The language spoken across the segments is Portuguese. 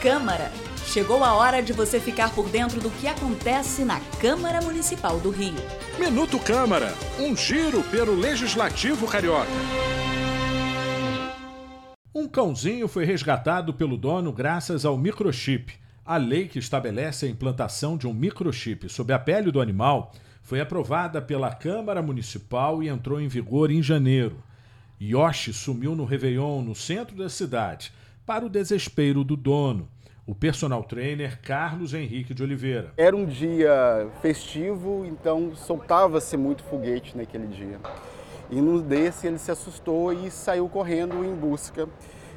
Câmara. Chegou a hora de você ficar por dentro do que acontece na Câmara Municipal do Rio. Minuto Câmara, um giro pelo Legislativo Carioca. Um cãozinho foi resgatado pelo dono graças ao microchip. A lei que estabelece a implantação de um microchip sob a pele do animal foi aprovada pela Câmara Municipal e entrou em vigor em janeiro. Yoshi sumiu no Réveillon, no centro da cidade, para o desespero do dono, o personal trainer Carlos Henrique de Oliveira. Era um dia festivo, então soltava-se muito foguete naquele dia. E no desse ele se assustou e saiu correndo em busca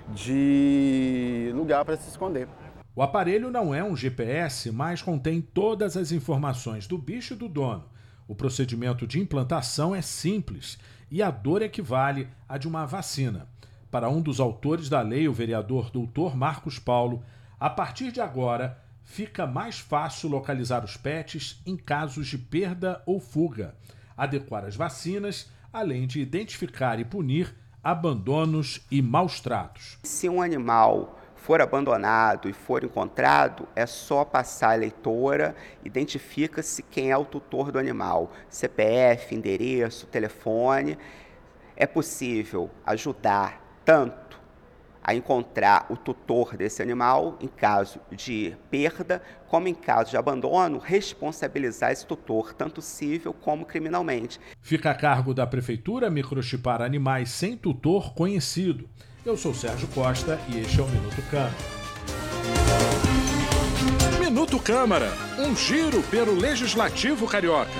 de lugar para se esconder. O aparelho não é um GPS, mas contém todas as informações do bicho e do dono. O procedimento de implantação é simples e a dor equivale à de uma vacina. Para um dos autores da lei, o vereador doutor Marcos Paulo, a partir de agora fica mais fácil localizar os pets em casos de perda ou fuga, adequar as vacinas, além de identificar e punir abandonos e maus tratos. Se um animal for abandonado e for encontrado, é só passar a leitora, identifica-se quem é o tutor do animal, CPF, endereço, telefone. É possível ajudar tanto a encontrar o tutor desse animal em caso de perda, como em caso de abandono, responsabilizar esse tutor, tanto civil como criminalmente. Fica a cargo da Prefeitura microchipar animais sem tutor conhecido. Eu sou Sérgio Costa e este é o Minuto Câmara. Minuto Câmara, um giro pelo Legislativo Carioca.